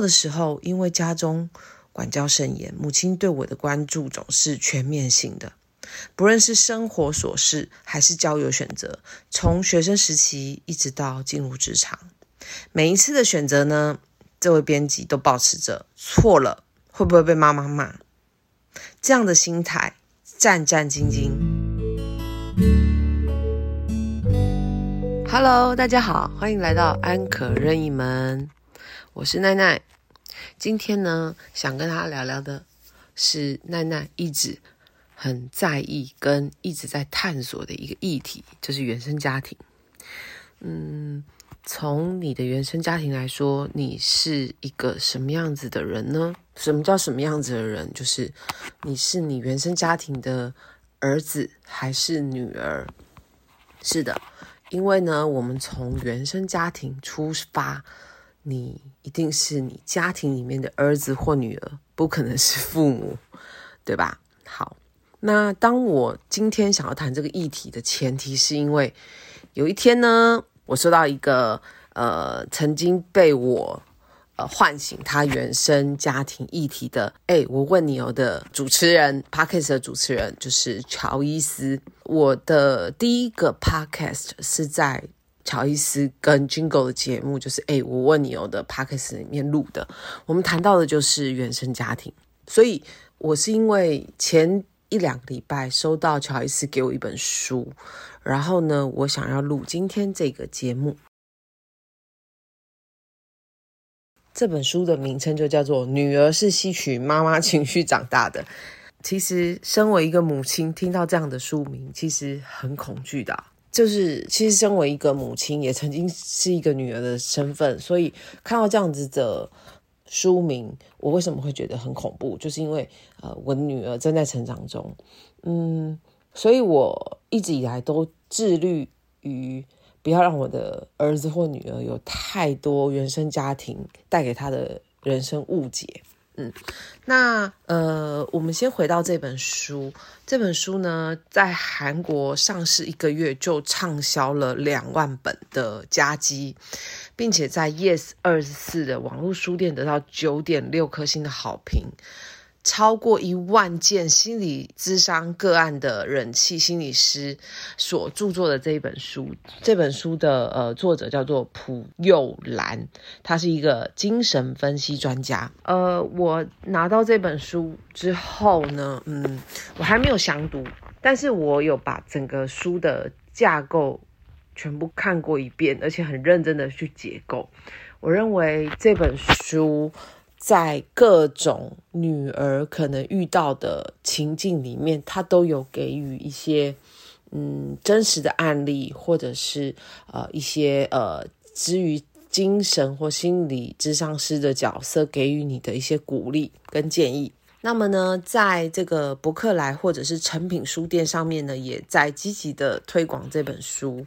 的时候，因为家中管教甚严，母亲对我的关注总是全面性的，不论是生活琐事还是交友选择，从学生时期一直到进入职场，每一次的选择呢，这位编辑都保持着错了会不会被妈妈骂？这样的心态，战战兢兢。Hello，大家好，欢迎来到安可任意门，我是奈奈。今天呢，想跟大家聊聊的是奈奈一直很在意跟一直在探索的一个议题，就是原生家庭。嗯，从你的原生家庭来说，你是一个什么样子的人呢？什么叫什么样子的人？就是你是你原生家庭的儿子还是女儿？是的。因为呢，我们从原生家庭出发，你一定是你家庭里面的儿子或女儿，不可能是父母，对吧？好，那当我今天想要谈这个议题的前提，是因为有一天呢，我收到一个呃，曾经被我。呃，唤醒他原生家庭议题的，哎，我问你哦的主持人，podcast 的主持人就是乔伊斯。我的第一个 podcast 是在乔伊斯跟 Jingle 的节目，就是哎，我问你哦的 podcast 里面录的。我们谈到的就是原生家庭，所以我是因为前一两个礼拜收到乔伊斯给我一本书，然后呢，我想要录今天这个节目。这本书的名称就叫做《女儿是吸取妈妈情绪长大的》。其实，身为一个母亲，听到这样的书名，其实很恐惧的。就是，其实身为一个母亲，也曾经是一个女儿的身份，所以看到这样子的书名，我为什么会觉得很恐怖？就是因为，呃，我的女儿正在成长中，嗯，所以我一直以来都致力于。不要让我的儿子或女儿有太多原生家庭带给他的人生误解。嗯，那呃，我们先回到这本书。这本书呢，在韩国上市一个月就畅销了两万本的佳绩，并且在 Yes 二十四的网络书店得到九点六颗星的好评。超过一万件心理咨商个案的人气心理师所著作的这一本书，这本书的呃作者叫做朴佑兰，他是一个精神分析专家。呃，我拿到这本书之后呢，嗯，我还没有详读，但是我有把整个书的架构全部看过一遍，而且很认真的去解构。我认为这本书。在各种女儿可能遇到的情境里面，他都有给予一些嗯真实的案例，或者是呃一些呃基于精神或心理智商师的角色给予你的一些鼓励跟建议。那么呢，在这个博客来或者是成品书店上面呢，也在积极的推广这本书。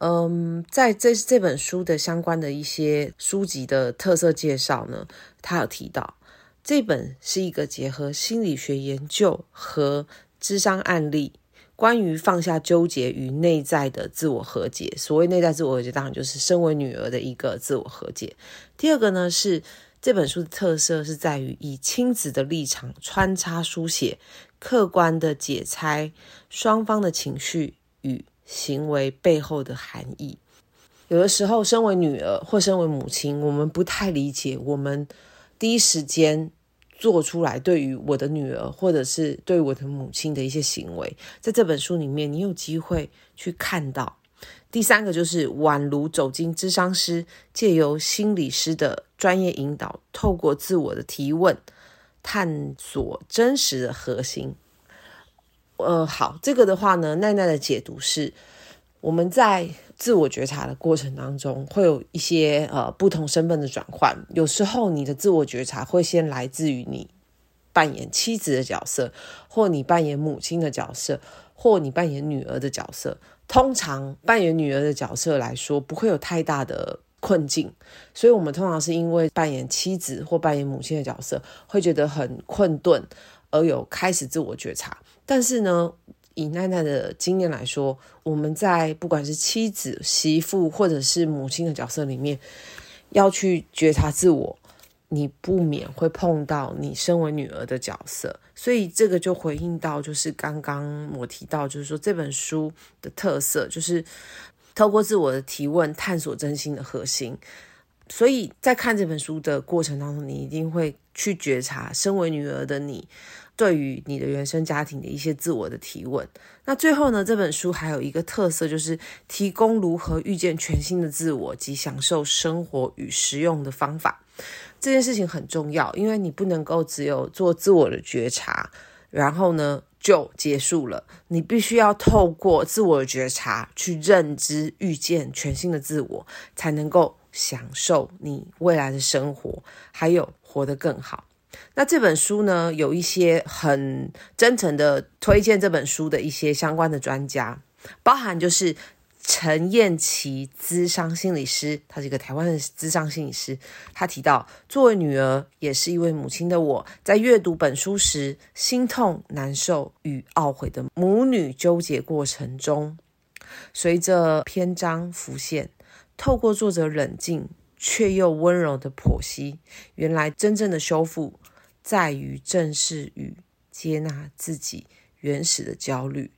嗯，在这这本书的相关的一些书籍的特色介绍呢，他有提到，这本是一个结合心理学研究和智商案例，关于放下纠结与内在的自我和解。所谓内在自我和解，当然就是身为女儿的一个自我和解。第二个呢，是这本书的特色是在于以亲子的立场穿插书写，客观的解猜双方的情绪与。行为背后的含义，有的时候，身为女儿或身为母亲，我们不太理解我们第一时间做出来对于我的女儿或者是对我的母亲的一些行为，在这本书里面，你有机会去看到。第三个就是宛如走进智商师，借由心理师的专业引导，透过自我的提问，探索真实的核心。呃，好，这个的话呢，奈奈的解读是，我们在自我觉察的过程当中，会有一些呃不同身份的转换。有时候你的自我觉察会先来自于你扮演妻子的角色，或你扮演母亲的角色，或你扮演女儿的角色。通常扮演女儿的角色来说，不会有太大的困境，所以我们通常是因为扮演妻子或扮演母亲的角色，会觉得很困顿。而有开始自我觉察，但是呢，以奈奈的经验来说，我们在不管是妻子、媳妇或者是母亲的角色里面，要去觉察自我，你不免会碰到你身为女儿的角色，所以这个就回应到，就是刚刚我提到，就是说这本书的特色，就是透过自我的提问，探索真心的核心。所以在看这本书的过程当中，你一定会去觉察，身为女儿的你，对于你的原生家庭的一些自我的提问。那最后呢，这本书还有一个特色，就是提供如何遇见全新的自我及享受生活与实用的方法。这件事情很重要，因为你不能够只有做自我的觉察，然后呢就结束了。你必须要透过自我的觉察去认知、遇见全新的自我，才能够享受你未来的生活，还有活得更好。那这本书呢，有一些很真诚的推荐这本书的一些相关的专家，包含就是。陈燕琪，资商心理师，他是一个台湾的资商心理师。他提到，作为女儿，也是一位母亲的我，在阅读本书时，心痛、难受与懊悔的母女纠结过程中，随着篇章浮现，透过作者冷静却又温柔的剖析，原来真正的修复，在于正视与接纳自己原始的焦虑。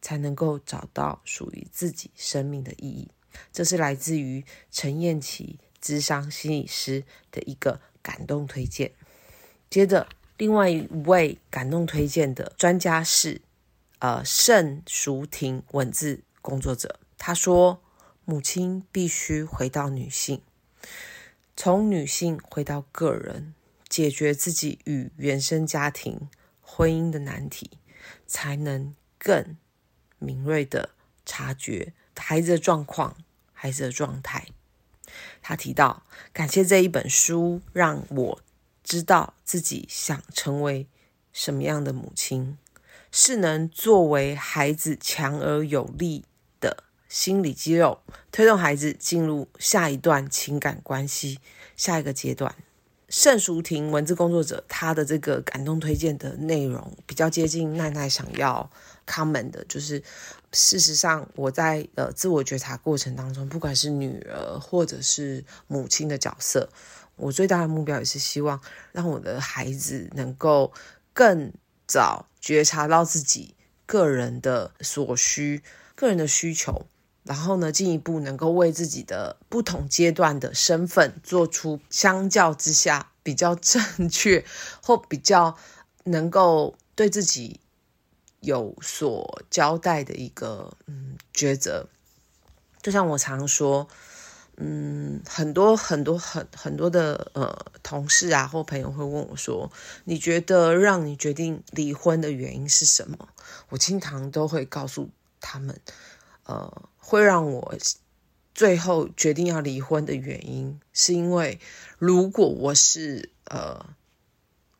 才能够找到属于自己生命的意义。这是来自于陈燕琪智商心理师的一个感动推荐。接着，另外一位感动推荐的专家是呃盛淑婷文字工作者。他说：“母亲必须回到女性，从女性回到个人，解决自己与原生家庭、婚姻的难题，才能更。”敏锐的察觉孩子的状况、孩子的状态。他提到，感谢这一本书，让我知道自己想成为什么样的母亲，是能作为孩子强而有力的心理肌肉，推动孩子进入下一段情感关系、下一个阶段。盛淑婷文字工作者，他的这个感动推荐的内容比较接近奈奈想要。comment 的，就是事实上，我在呃自我觉察过程当中，不管是女儿或者是母亲的角色，我最大的目标也是希望让我的孩子能够更早觉察到自己个人的所需、个人的需求，然后呢，进一步能够为自己的不同阶段的身份做出相较之下比较正确或比较能够对自己。有所交代的一个嗯抉择，就像我常说，嗯，很多很多很很多的呃同事啊或朋友会问我说，你觉得让你决定离婚的原因是什么？我经常都会告诉他们，呃，会让我最后决定要离婚的原因，是因为如果我是呃，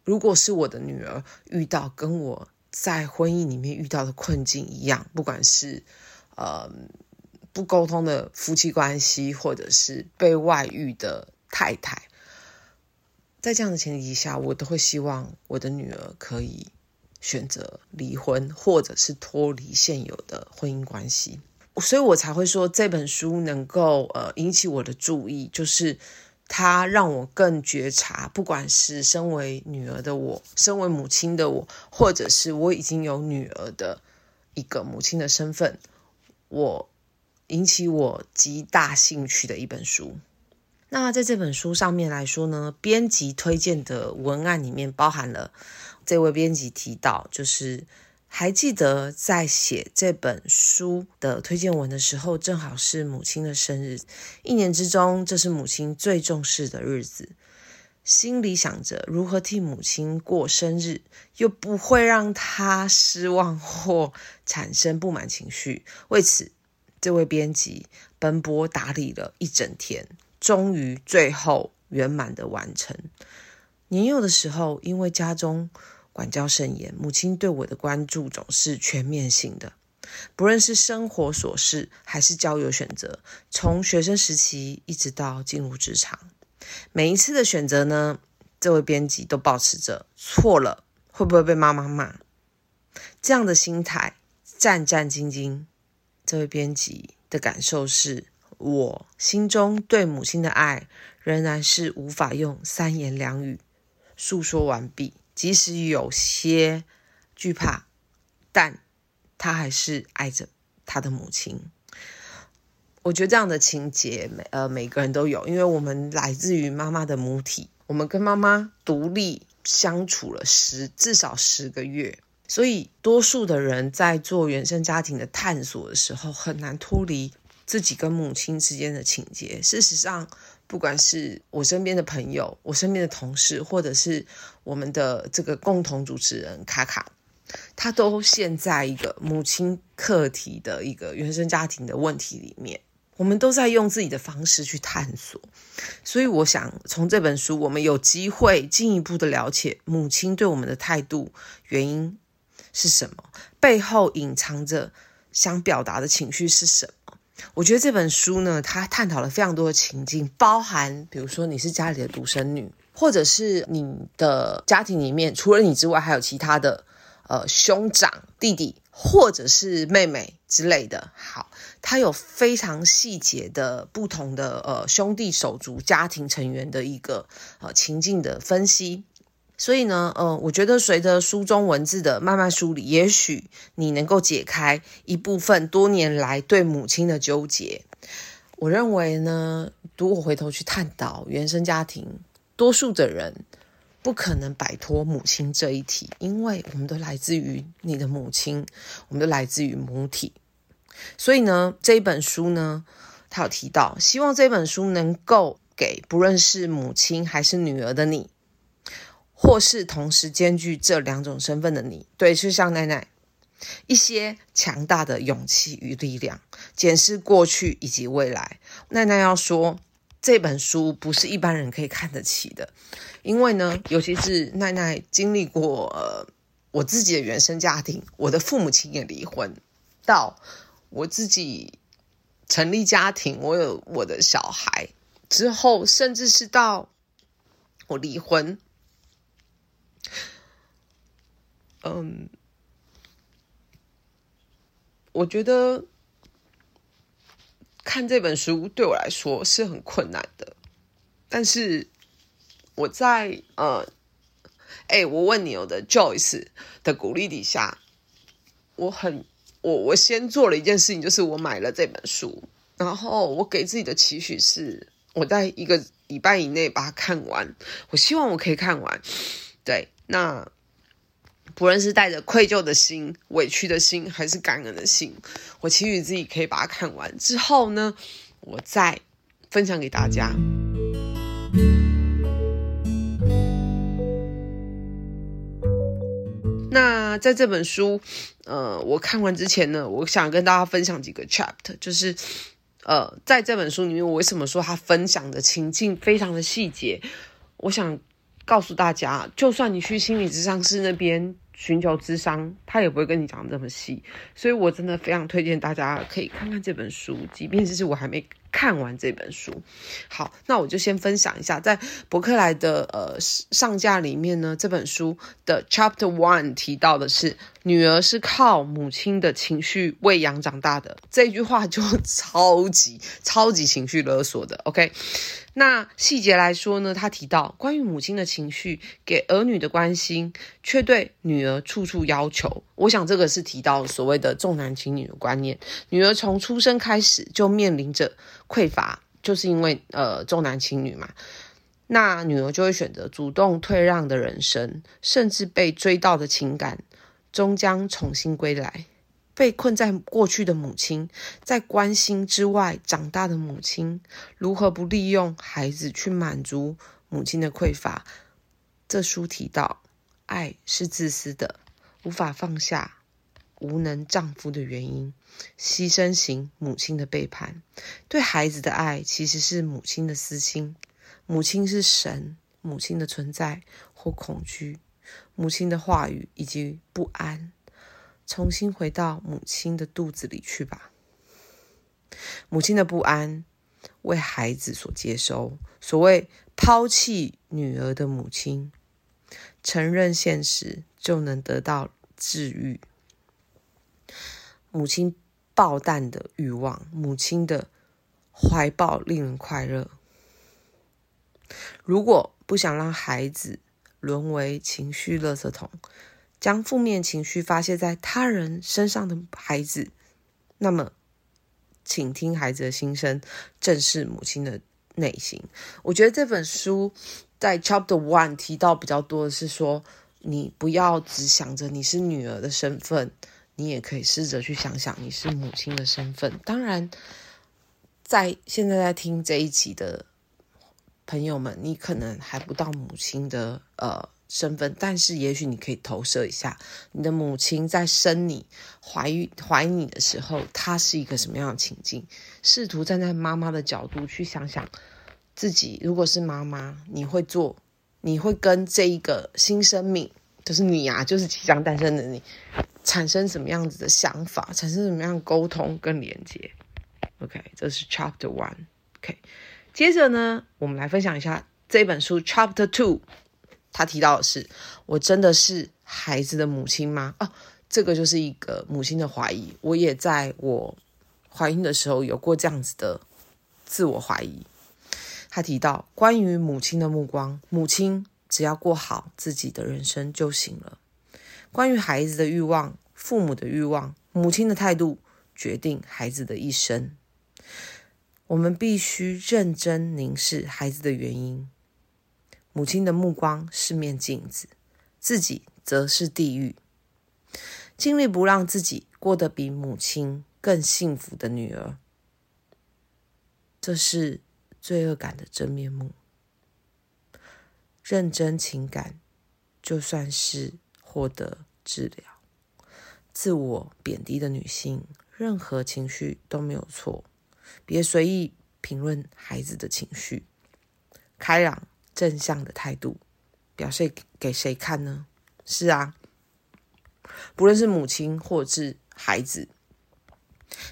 如果是我的女儿遇到跟我。在婚姻里面遇到的困境一样，不管是呃不沟通的夫妻关系，或者是被外遇的太太，在这样的前提下，我都会希望我的女儿可以选择离婚，或者是脱离现有的婚姻关系，所以我才会说这本书能够呃引起我的注意，就是。它让我更觉察，不管是身为女儿的我，身为母亲的我，或者是我已经有女儿的一个母亲的身份，我引起我极大兴趣的一本书。那在这本书上面来说呢，编辑推荐的文案里面包含了这位编辑提到，就是。还记得在写这本书的推荐文的时候，正好是母亲的生日。一年之中，这是母亲最重视的日子。心里想着如何替母亲过生日，又不会让她失望或产生不满情绪。为此，这位编辑奔波打理了一整天，终于最后圆满的完成。年幼的时候，因为家中。管教甚严，母亲对我的关注总是全面性的，不论是生活琐事还是交友选择，从学生时期一直到进入职场，每一次的选择呢，这位编辑都保持着错了会不会被妈妈骂这样的心态，战战兢兢。这位编辑的感受是，我心中对母亲的爱仍然是无法用三言两语诉说完毕。即使有些惧怕，但他还是爱着他的母亲。我觉得这样的情节，每呃每个人都有，因为我们来自于妈妈的母体，我们跟妈妈独立相处了十至少十个月，所以多数的人在做原生家庭的探索的时候，很难脱离自己跟母亲之间的情节。事实上，不管是我身边的朋友、我身边的同事，或者是我们的这个共同主持人卡卡。他都陷在一个母亲课题的一个原生家庭的问题里面，我们都在用自己的方式去探索，所以我想从这本书，我们有机会进一步的了解母亲对我们的态度原因是什么，背后隐藏着想表达的情绪是什么。我觉得这本书呢，它探讨了非常多的情境，包含比如说你是家里的独生女，或者是你的家庭里面除了你之外还有其他的。呃，兄长、弟弟或者是妹妹之类的，好，它有非常细节的不同的呃兄弟手足家庭成员的一个呃情境的分析，所以呢，呃，我觉得随着书中文字的慢慢梳理，也许你能够解开一部分多年来对母亲的纠结。我认为呢，如果回头去探讨原生家庭，多数的人。不可能摆脱母亲这一题，因为我们都来自于你的母亲，我们都来自于母体。所以呢，这一本书呢，他有提到，希望这本书能够给不论是母亲还是女儿的你，或是同时兼具这两种身份的你，对，就像奈奈，一些强大的勇气与力量，检视过去以及未来。奈奈要说。这本书不是一般人可以看得起的，因为呢，尤其是奈奈经历过呃我自己的原生家庭，我的父母亲也离婚，到我自己成立家庭，我有我的小孩之后，甚至是到我离婚，嗯，我觉得。看这本书对我来说是很困难的，但是我在呃，哎，我问你，我的 Joyce 的鼓励底下，我很我我先做了一件事情，就是我买了这本书，然后我给自己的期许是，我在一个礼拜以内把它看完，我希望我可以看完，对，那。不论是带着愧疚的心、委屈的心，还是感恩的心，我期许自己可以把它看完之后呢，我再分享给大家。那在这本书，呃，我看完之前呢，我想跟大家分享几个 chapter，就是呃，在这本书里面，我为什么说他分享的情境非常的细节？我想告诉大家，就算你去心理咨商师那边。寻求智商，他也不会跟你讲这么细，所以我真的非常推荐大家可以看看这本书，即便是我还没看完这本书。好，那我就先分享一下，在伯克莱的呃上架里面呢，这本书的 Chapter One 提到的是，女儿是靠母亲的情绪喂养长大的，这句话就超级 超级情绪勒索的。OK。那细节来说呢，他提到关于母亲的情绪，给儿女的关心，却对女儿处处要求。我想这个是提到所谓的重男轻女的观念。女儿从出生开始就面临着匮乏，就是因为呃重男轻女嘛。那女儿就会选择主动退让的人生，甚至被追到的情感，终将重新归来。被困在过去的母亲，在关心之外长大的母亲，如何不利用孩子去满足母亲的匮乏？这书提到，爱是自私的，无法放下无能丈夫的原因，牺牲型母亲的背叛，对孩子的爱其实是母亲的私心。母亲是神，母亲的存在或恐惧，母亲的话语以及不安。重新回到母亲的肚子里去吧。母亲的不安为孩子所接收。所谓抛弃女儿的母亲，承认现实就能得到治愈。母亲爆弹的欲望，母亲的怀抱令人快乐。如果不想让孩子沦为情绪垃圾桶，将负面情绪发泄在他人身上的孩子，那么，请听孩子的心声，正视母亲的内心。我觉得这本书在 Chapter One 提到比较多的是说，你不要只想着你是女儿的身份，你也可以试着去想想你是母亲的身份。当然，在现在在听这一集的朋友们，你可能还不到母亲的呃。身份，但是也许你可以投射一下，你的母亲在生你、怀孕、怀你的时候，她是一个什么样的情境？试图站在妈妈的角度去想想，自己如果是妈妈，你会做，你会跟这一个新生命，就是你呀，就是即将诞生的你，产生什么样子的想法，产生什么样沟通跟连接？OK，这是 Chapter One。OK，接着呢，我们来分享一下这本书 Chapter Two。他提到的是，我真的是孩子的母亲吗？哦，这个就是一个母亲的怀疑。我也在我怀孕的时候有过这样子的自我怀疑。他提到关于母亲的目光，母亲只要过好自己的人生就行了。关于孩子的欲望，父母的欲望，母亲的态度决定孩子的一生。我们必须认真凝视孩子的原因。母亲的目光是面镜子，自己则是地狱。尽力不让自己过得比母亲更幸福的女儿，这是罪恶感的真面目。认真情感，就算是获得治疗。自我贬低的女性，任何情绪都没有错。别随意评论孩子的情绪，开朗。正向的态度表现给谁看呢？是啊，不论是母亲或是孩子，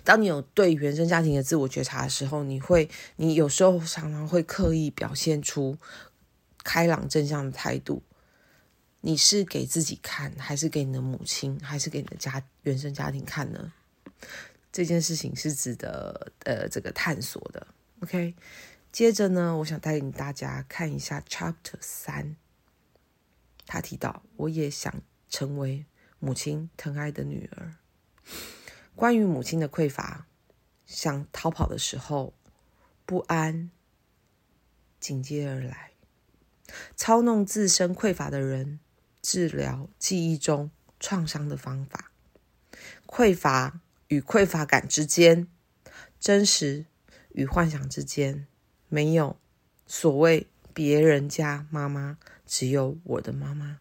当你有对原生家庭的自我觉察的时候，你会，你有时候常常会刻意表现出开朗正向的态度。你是给自己看，还是给你的母亲，还是给你的家原生家庭看呢？这件事情是值得呃这个探索的。OK。接着呢，我想带领大家看一下 Chapter 三。他提到，我也想成为母亲疼爱的女儿。关于母亲的匮乏，想逃跑的时候，不安紧接而来。操弄自身匮乏的人，治疗记忆中创伤的方法。匮乏与匮乏感之间，真实与幻想之间。没有所谓别人家妈妈，只有我的妈妈。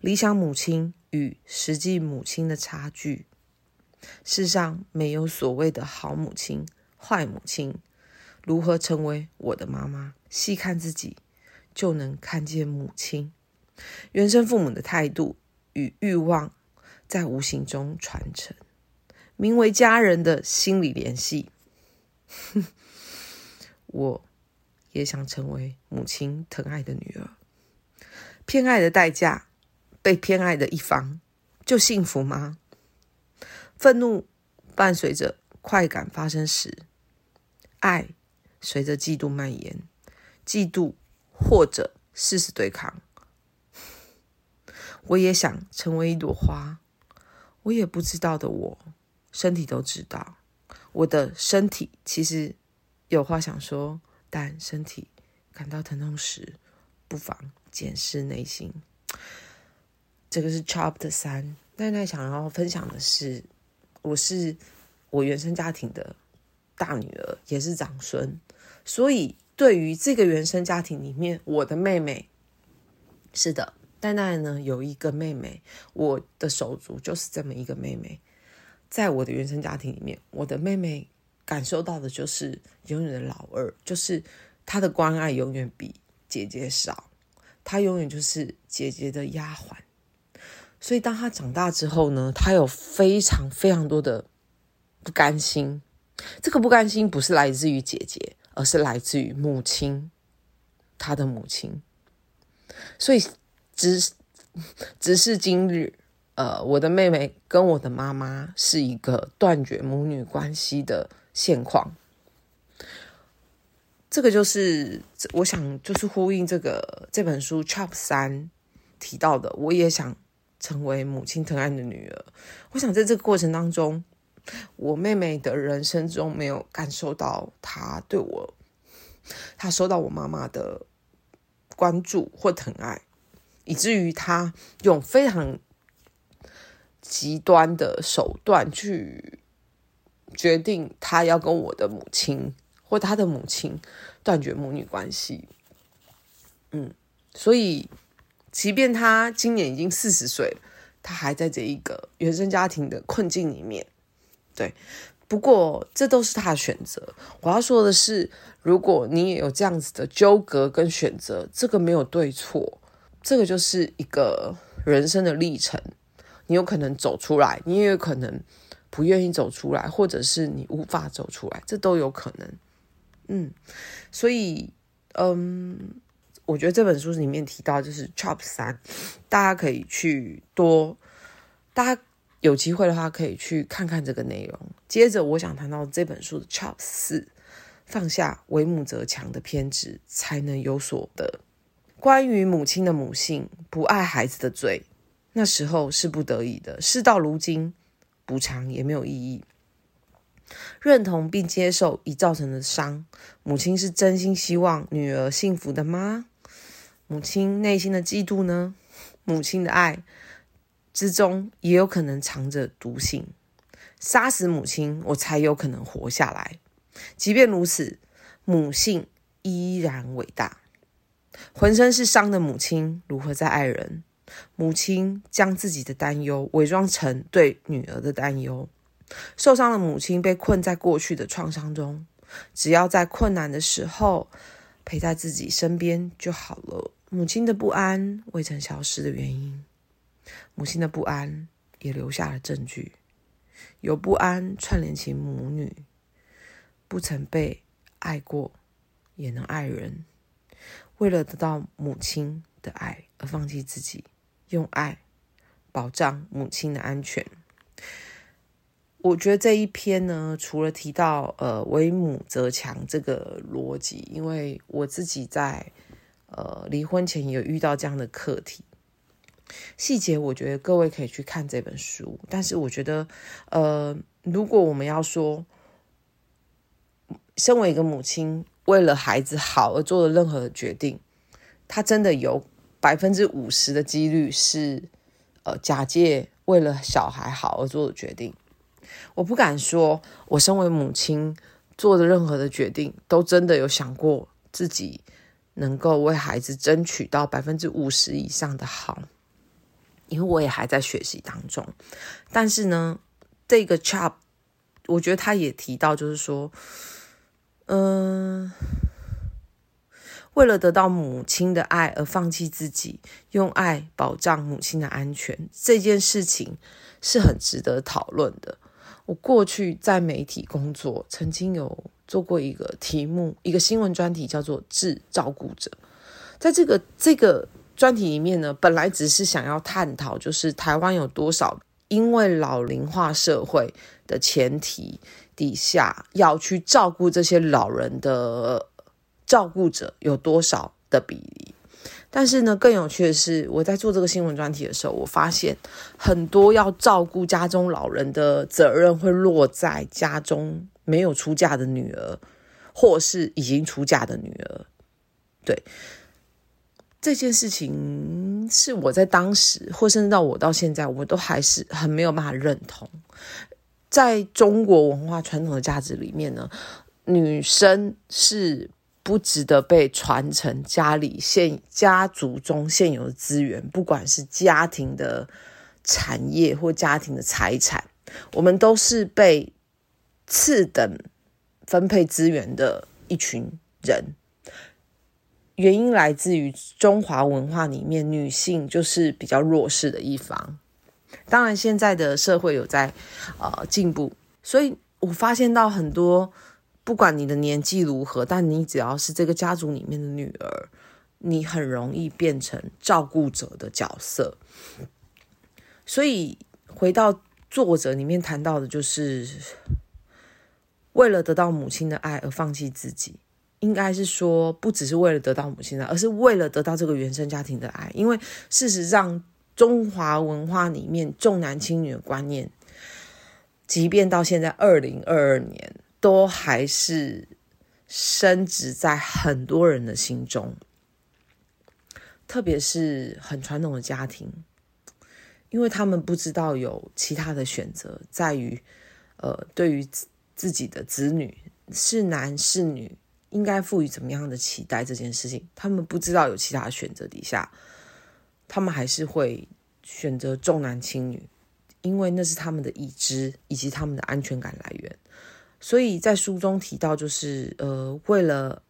理想母亲与实际母亲的差距。世上没有所谓的好母亲、坏母亲。如何成为我的妈妈？细看自己，就能看见母亲。原生父母的态度与欲望，在无形中传承，名为家人的心理联系。我也想成为母亲疼爱的女儿。偏爱的代价，被偏爱的一方就幸福吗？愤怒伴随着快感发生时，爱随着嫉妒蔓延，嫉妒或者誓死对抗。我也想成为一朵花。我也不知道的，我身体都知道，我的身体其实。有话想说，但身体感到疼痛时，不妨检视内心。这个是 Chapter 三。奈奈想要分享的是，我是我原生家庭的大女儿，也是长孙，所以对于这个原生家庭里面，我的妹妹是的，奈奈呢有一个妹妹，我的手足就是这么一个妹妹，在我的原生家庭里面，我的妹妹。感受到的就是永远的老二，就是她的关爱永远比姐姐少，她永远就是姐姐的丫鬟。所以当她长大之后呢，她有非常非常多的不甘心。这个不甘心不是来自于姐姐，而是来自于母亲，她的母亲。所以只只是今日，呃，我的妹妹跟我的妈妈是一个断绝母女关系的。现况，这个就是我想就是呼应这个这本书 Chop 三提到的，我也想成为母亲疼爱的女儿。我想在这个过程当中，我妹妹的人生中没有感受到她对我，她收到我妈妈的关注或疼爱，以至于她用非常极端的手段去决定他要跟我的母亲或他的母亲断绝母女关系。嗯，所以即便他今年已经四十岁。他还在这一个原生家庭的困境里面，对。不过这都是他的选择。我要说的是，如果你也有这样子的纠葛跟选择，这个没有对错，这个就是一个人生的历程。你有可能走出来，你也有可能不愿意走出来，或者是你无法走出来，这都有可能。嗯，所以，嗯。我觉得这本书里面提到就是 Chop 三，大家可以去多，大家有机会的话可以去看看这个内容。接着我想谈到这本书的 Chop 四，放下为母则强的偏执，才能有所得。关于母亲的母性，不爱孩子的罪，那时候是不得已的，事到如今，补偿也没有意义。认同并接受已造成的伤，母亲是真心希望女儿幸福的吗？母亲内心的嫉妒呢？母亲的爱之中也有可能藏着毒性。杀死母亲，我才有可能活下来。即便如此，母性依然伟大。浑身是伤的母亲如何在爱人？母亲将自己的担忧伪装成对女儿的担忧。受伤的母亲被困在过去的创伤中，只要在困难的时候陪在自己身边就好了。母亲的不安未曾消失的原因，母亲的不安也留下了证据。有不安串联起母女，不曾被爱过，也能爱人。为了得到母亲的爱而放弃自己，用爱保障母亲的安全。我觉得这一篇呢，除了提到呃“为母则强”这个逻辑，因为我自己在。呃，离婚前有遇到这样的课题，细节我觉得各位可以去看这本书。但是我觉得，呃，如果我们要说，身为一个母亲为了孩子好而做的任何决定，他真的有百分之五十的几率是呃假借为了小孩好而做的决定。我不敢说，我身为母亲做的任何的决定都真的有想过自己。能够为孩子争取到百分之五十以上的好，因为我也还在学习当中。但是呢，这个 chop，我觉得他也提到，就是说，嗯，为了得到母亲的爱而放弃自己，用爱保障母亲的安全，这件事情是很值得讨论的。我过去在媒体工作，曾经有。做过一个题目，一个新闻专题，叫做“致照顾者”。在这个这个专题里面呢，本来只是想要探讨，就是台湾有多少因为老龄化社会的前提底下，要去照顾这些老人的照顾者有多少的比例。但是呢，更有趣的是，我在做这个新闻专题的时候，我发现很多要照顾家中老人的责任会落在家中。没有出嫁的女儿，或是已经出嫁的女儿，对这件事情，是我在当时，或甚至到我到现在，我都还是很没有办法认同。在中国文化传统的价值里面呢，女生是不值得被传承家里现家族中现有的资源，不管是家庭的产业或家庭的财产，我们都是被。次等分配资源的一群人，原因来自于中华文化里面，女性就是比较弱势的一方。当然，现在的社会有在呃进步，所以我发现到很多，不管你的年纪如何，但你只要是这个家族里面的女儿，你很容易变成照顾者的角色。所以回到作者里面谈到的，就是。为了得到母亲的爱而放弃自己，应该是说，不只是为了得到母亲的，而是为了得到这个原生家庭的爱。因为事实上，中华文化里面重男轻女的观念，即便到现在二零二二年，都还是深植在很多人的心中。特别是很传统的家庭，因为他们不知道有其他的选择，在于，呃，对于自己的子女是男是女。应该赋予怎么样的期待这件事情，他们不知道有其他选择底下，他们还是会选择重男轻女，因为那是他们的已知以及他们的安全感来源。所以在书中提到，就是呃，为了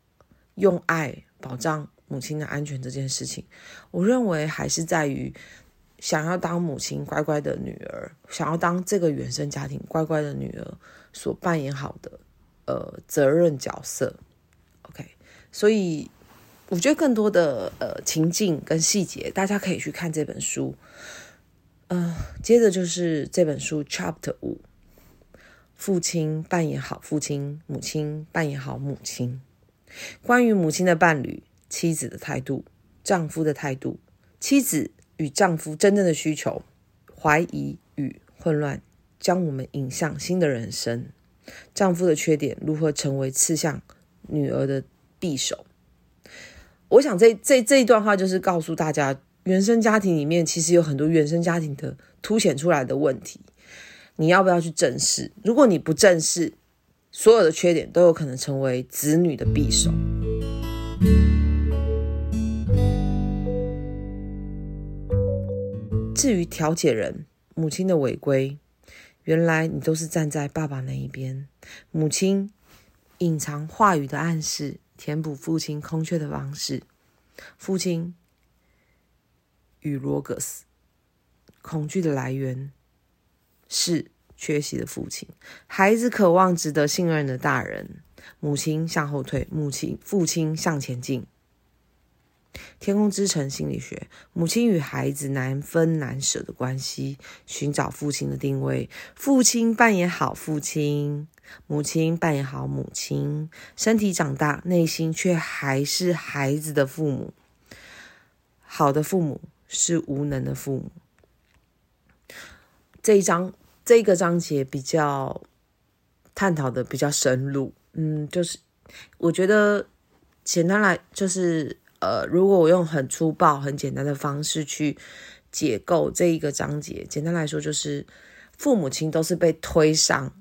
用爱保障母亲的安全这件事情，我认为还是在于想要当母亲乖乖的女儿，想要当这个原生家庭乖乖的女儿所扮演好的呃责任角色。OK，所以，我觉得更多的呃情境跟细节，大家可以去看这本书。呃，接着就是这本书 Chapter 五，父亲扮演好父亲，母亲扮演好母亲。关于母亲的伴侣，妻子的态度，丈夫的态度，妻子与丈夫真正的需求，怀疑与混乱，将我们引向新的人生。丈夫的缺点如何成为刺向女儿的？匕首，我想这这这一段话就是告诉大家，原生家庭里面其实有很多原生家庭的凸显出来的问题，你要不要去正视？如果你不正视，所有的缺点都有可能成为子女的匕首。至于调解人母亲的违规，原来你都是站在爸爸那一边，母亲隐藏话语的暗示。填补父亲空缺的方式。父亲与罗格斯恐惧的来源是缺席的父亲。孩子渴望值得信任的大人。母亲向后退，母亲父亲向前进。天空之城心理学：母亲与孩子难分难舍的关系。寻找父亲的定位。父亲扮演好父亲。母亲扮演好母亲，身体长大，内心却还是孩子的父母。好的父母是无能的父母。这一章这个章节比较探讨的比较深入，嗯，就是我觉得简单来就是呃，如果我用很粗暴、很简单的方式去解构这一个章节，简单来说就是父母亲都是被推上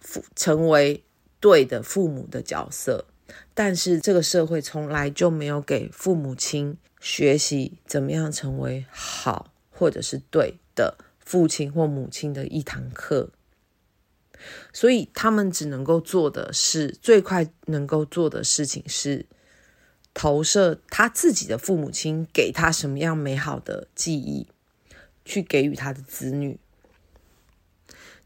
父。成为对的父母的角色，但是这个社会从来就没有给父母亲学习怎么样成为好或者是对的父亲或母亲的一堂课，所以他们只能够做的是最快能够做的事情是投射他自己的父母亲给他什么样美好的记忆，去给予他的子女。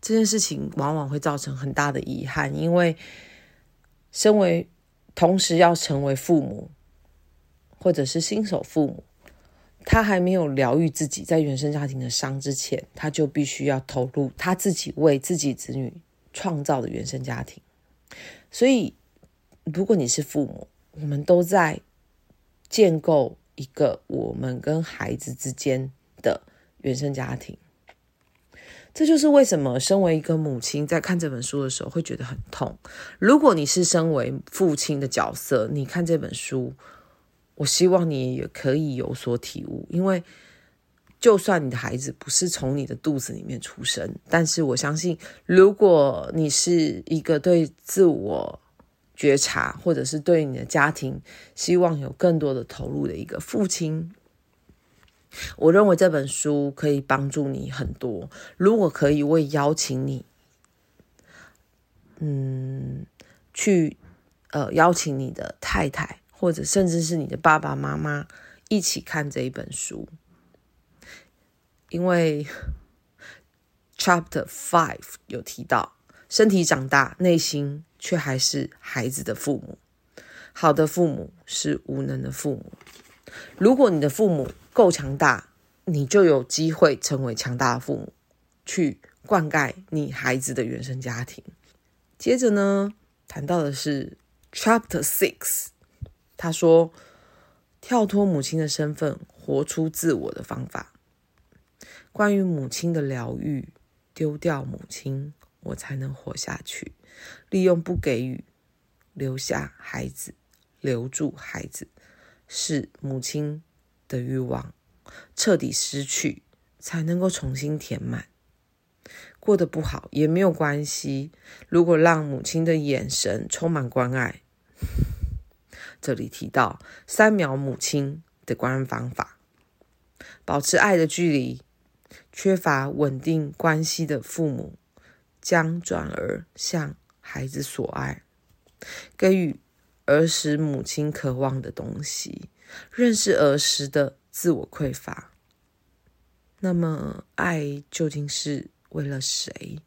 这件事情往往会造成很大的遗憾，因为身为同时要成为父母，或者是新手父母，他还没有疗愈自己在原生家庭的伤之前，他就必须要投入他自己为自己子女创造的原生家庭。所以，如果你是父母，我们都在建构一个我们跟孩子之间的原生家庭。这就是为什么身为一个母亲，在看这本书的时候会觉得很痛。如果你是身为父亲的角色，你看这本书，我希望你也可以有所体悟。因为就算你的孩子不是从你的肚子里面出生，但是我相信，如果你是一个对自我觉察，或者是对你的家庭希望有更多的投入的一个父亲。我认为这本书可以帮助你很多。如果可以，我也邀请你，嗯，去呃邀请你的太太，或者甚至是你的爸爸妈妈一起看这一本书，因为 Chapter Five 有提到，身体长大，内心却还是孩子的父母。好的父母是无能的父母。如果你的父母，够强大，你就有机会成为强大的父母，去灌溉你孩子的原生家庭。接着呢，谈到的是 Chapter Six，他说：跳脱母亲的身份，活出自我的方法。关于母亲的疗愈，丢掉母亲，我才能活下去。利用不给予，留下孩子，留住孩子，是母亲的欲望彻底失去，才能够重新填满。过得不好也没有关系。如果让母亲的眼神充满关爱，这里提到三秒母亲的关爱方法：保持爱的距离。缺乏稳定关系的父母，将转而向孩子索爱，给予儿时母亲渴望的东西，认识儿时的自我匮乏。那么，爱究竟是？为了谁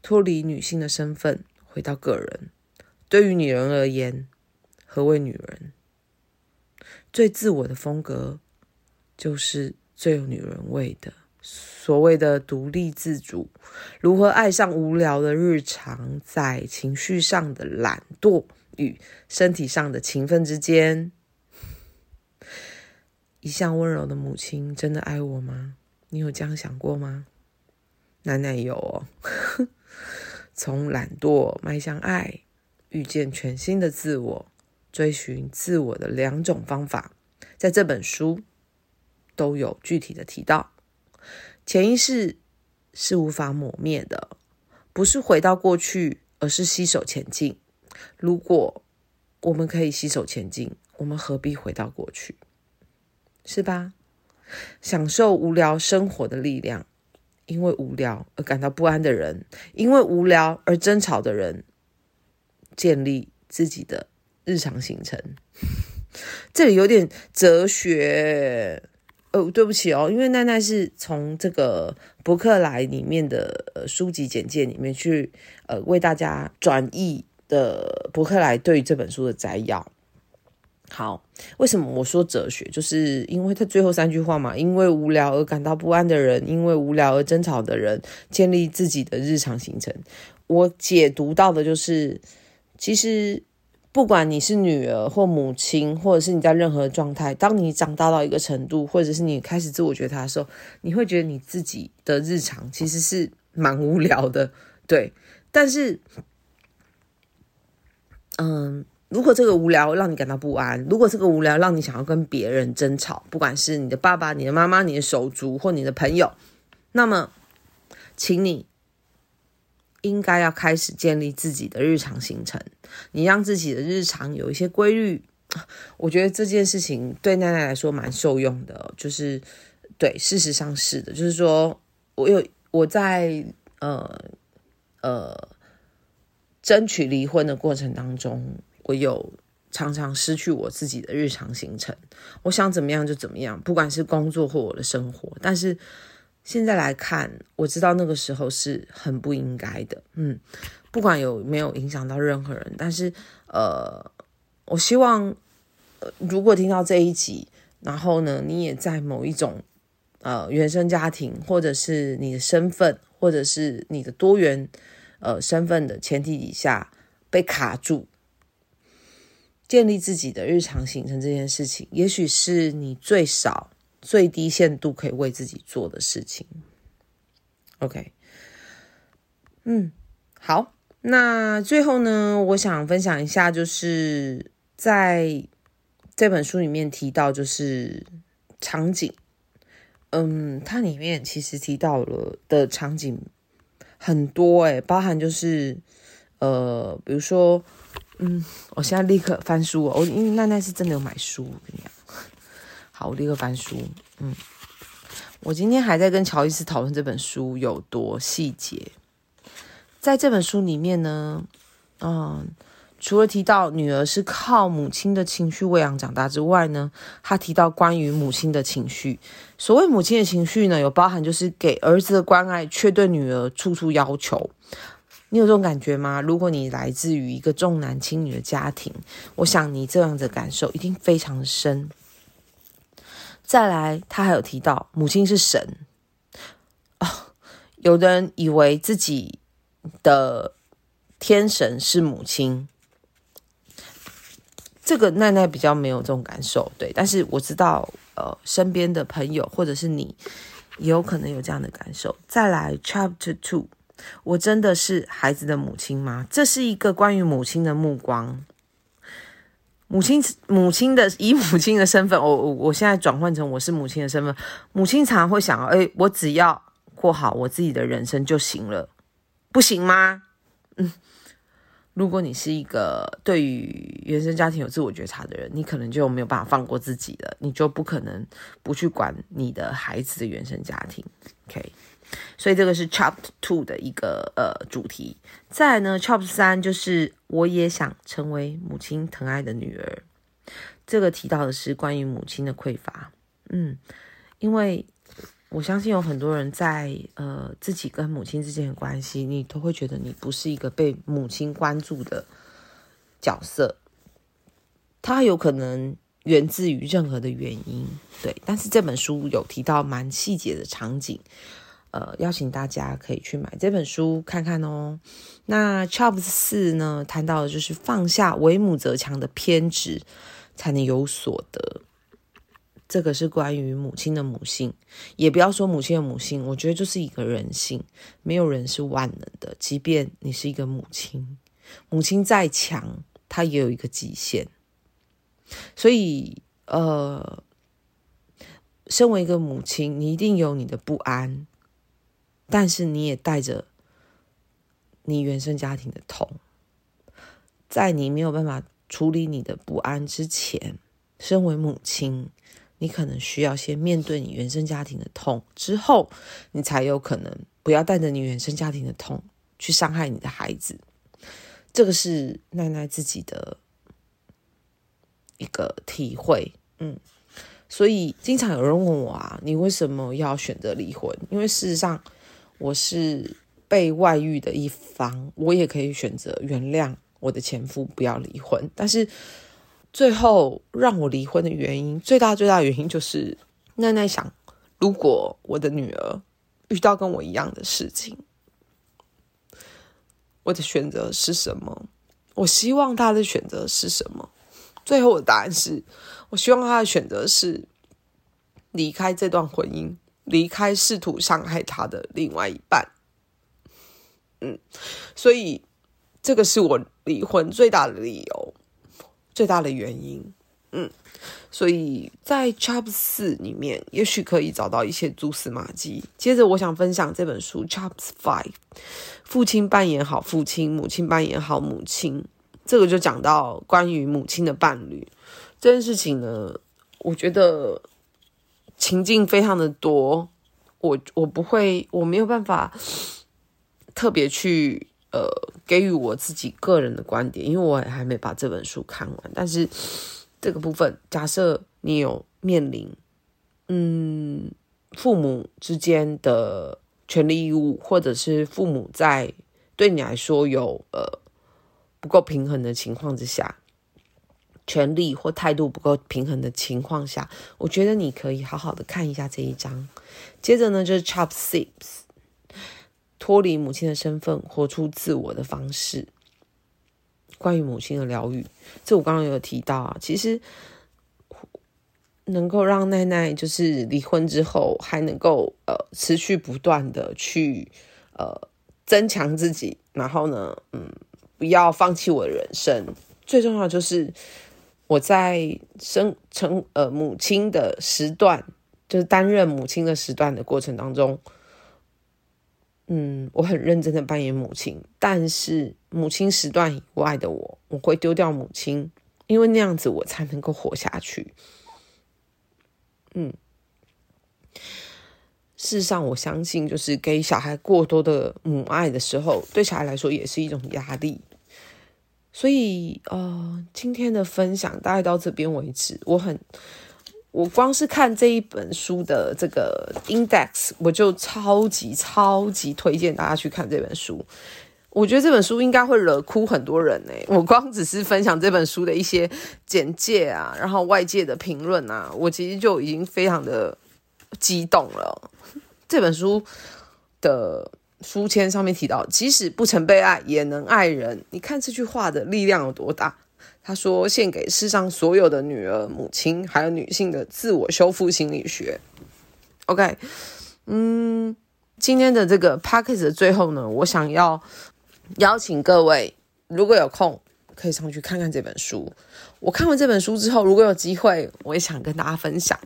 脱离女性的身份，回到个人？对于女人而言，何为女人？最自我的风格，就是最有女人味的。所谓的独立自主，如何爱上无聊的日常，在情绪上的懒惰与身体上的勤奋之间？一向温柔的母亲，真的爱我吗？你有这样想过吗？奶奶有哦，从懒惰迈向爱，遇见全新的自我，追寻自我的两种方法，在这本书都有具体的提到。潜意识是无法抹灭的，不是回到过去，而是携手前进。如果我们可以携手前进，我们何必回到过去？是吧？享受无聊生活的力量。因为无聊而感到不安的人，因为无聊而争吵的人，建立自己的日常行程。这里有点哲学，哦，对不起哦，因为奈奈是从这个博客来里面的呃书籍简介里面去呃为大家转译的博客来对于这本书的摘要。好，为什么我说哲学？就是因为他最后三句话嘛，因为无聊而感到不安的人，因为无聊而争吵的人，建立自己的日常行程。我解读到的就是，其实不管你是女儿或母亲，或者是你在任何状态，当你长大到一个程度，或者是你开始自我觉察的时候，你会觉得你自己的日常其实是蛮无聊的，对。但是，嗯。如果这个无聊让你感到不安，如果这个无聊让你想要跟别人争吵，不管是你的爸爸、你的妈妈、你的手足或你的朋友，那么，请你应该要开始建立自己的日常行程，你让自己的日常有一些规律。我觉得这件事情对奈奈来说蛮受用的，就是对，事实上是的，就是说我有我在呃呃争取离婚的过程当中。我有常常失去我自己的日常行程，我想怎么样就怎么样，不管是工作或我的生活。但是现在来看，我知道那个时候是很不应该的。嗯，不管有没有影响到任何人，但是呃，我希望呃，如果听到这一集，然后呢，你也在某一种呃原生家庭，或者是你的身份，或者是你的多元呃身份的前提底下被卡住。建立自己的日常行程这件事情，也许是你最少最低限度可以为自己做的事情。OK，嗯，好，那最后呢，我想分享一下，就是在这本书里面提到，就是场景，嗯，它里面其实提到了的场景很多，诶，包含就是呃，比如说。嗯，我现在立刻翻书哦。我因为奈奈是真的有买书，我跟你讲。好，我立刻翻书。嗯，我今天还在跟乔伊斯讨论这本书有多细节。在这本书里面呢，嗯，除了提到女儿是靠母亲的情绪喂养长大之外呢，他提到关于母亲的情绪。所谓母亲的情绪呢，有包含就是给儿子的关爱，却对女儿处处要求。你有这种感觉吗？如果你来自于一个重男轻女的家庭，我想你这样的感受一定非常深。再来，他还有提到母亲是神啊，有的人以为自己的天神是母亲，这个奈奈比较没有这种感受，对。但是我知道，呃，身边的朋友或者是你，也有可能有这样的感受。再来，Chapter Two，我真的是孩子的母亲吗？这是一个关于母亲的目光。母亲，母亲的以母亲的身份，我我我现在转换成我是母亲的身份。母亲常会想，哎，我只要过好我自己的人生就行了，不行吗？嗯。如果你是一个对于原生家庭有自我觉察的人，你可能就没有办法放过自己了，你就不可能不去管你的孩子的原生家庭。OK，所以这个是 Chapter Two 的一个呃主题。再来呢，Chapter 三就是我也想成为母亲疼爱的女儿。这个提到的是关于母亲的匮乏。嗯，因为。我相信有很多人在呃自己跟母亲之间的关系，你都会觉得你不是一个被母亲关注的角色。它有可能源自于任何的原因，对。但是这本书有提到蛮细节的场景，呃，邀请大家可以去买这本书看看哦。那 chaps 四呢，谈到的就是放下为母则强的偏执，才能有所得。这个是关于母亲的母性，也不要说母亲的母性，我觉得就是一个人性，没有人是万能的。即便你是一个母亲，母亲再强，她也有一个极限。所以，呃，身为一个母亲，你一定有你的不安，但是你也带着你原生家庭的痛，在你没有办法处理你的不安之前，身为母亲。你可能需要先面对你原生家庭的痛，之后你才有可能不要带着你原生家庭的痛去伤害你的孩子。这个是奈奈自己的一个体会，嗯。所以经常有人问我啊，你为什么要选择离婚？因为事实上我是被外遇的一方，我也可以选择原谅我的前夫，不要离婚，但是。最后让我离婚的原因，最大最大的原因就是奈奈想，如果我的女儿遇到跟我一样的事情，我的选择是什么？我希望她的选择是什么？最后的答案是，我希望她的选择是离开这段婚姻，离开试图伤害他的另外一半。嗯，所以这个是我离婚最大的理由。最大的原因，嗯，所以在 Chapter 四里面，也许可以找到一些蛛丝马迹。接着，我想分享这本书 Chapter Five，父亲扮演好父亲，母亲扮演好母亲。这个就讲到关于母亲的伴侣这件事情呢，我觉得情境非常的多，我我不会，我没有办法特别去。呃，给予我自己个人的观点，因为我还没把这本书看完。但是这个部分，假设你有面临，嗯，父母之间的权利义务，或者是父母在对你来说有呃不够平衡的情况之下，权利或态度不够平衡的情况下，我觉得你可以好好的看一下这一章。接着呢，就是 Chop Six。脱离母亲的身份，活出自我的方式。关于母亲的疗愈，这我刚刚有提到啊。其实能够让奈奈就是离婚之后，还能够呃持续不断的去呃增强自己，然后呢，嗯，不要放弃我的人生。最重要就是我在生成呃母亲的时段，就是担任母亲的时段的过程当中。嗯，我很认真的扮演母亲，但是母亲时段以外的我，我会丢掉母亲，因为那样子我才能够活下去。嗯，事实上，我相信就是给小孩过多的母爱的时候，对小孩来说也是一种压力。所以，呃，今天的分享大概到这边为止，我很。我光是看这一本书的这个 index，我就超级超级推荐大家去看这本书。我觉得这本书应该会惹哭很多人呢。我光只是分享这本书的一些简介啊，然后外界的评论啊，我其实就已经非常的激动了。这本书的书签上面提到，即使不曾被爱，也能爱人。你看这句话的力量有多大？他说：“献给世上所有的女儿、母亲，还有女性的自我修复心理学。” OK，嗯，今天的这个 p a c k a g e 的最后呢，我想要邀请各位，如果有空，可以上去看看这本书。我看完这本书之后，如果有机会，我也想跟大家分享。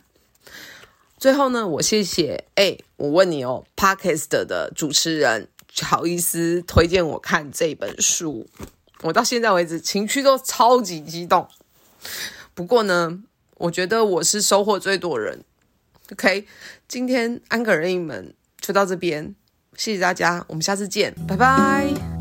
最后呢，我谢谢哎，我问你哦，Podcast 的主持人好意思推荐我看这本书。我到现在为止情绪都超级激动，不过呢，我觉得我是收获最多人。OK，今天安可任意门就到这边，谢谢大家，我们下次见，拜拜。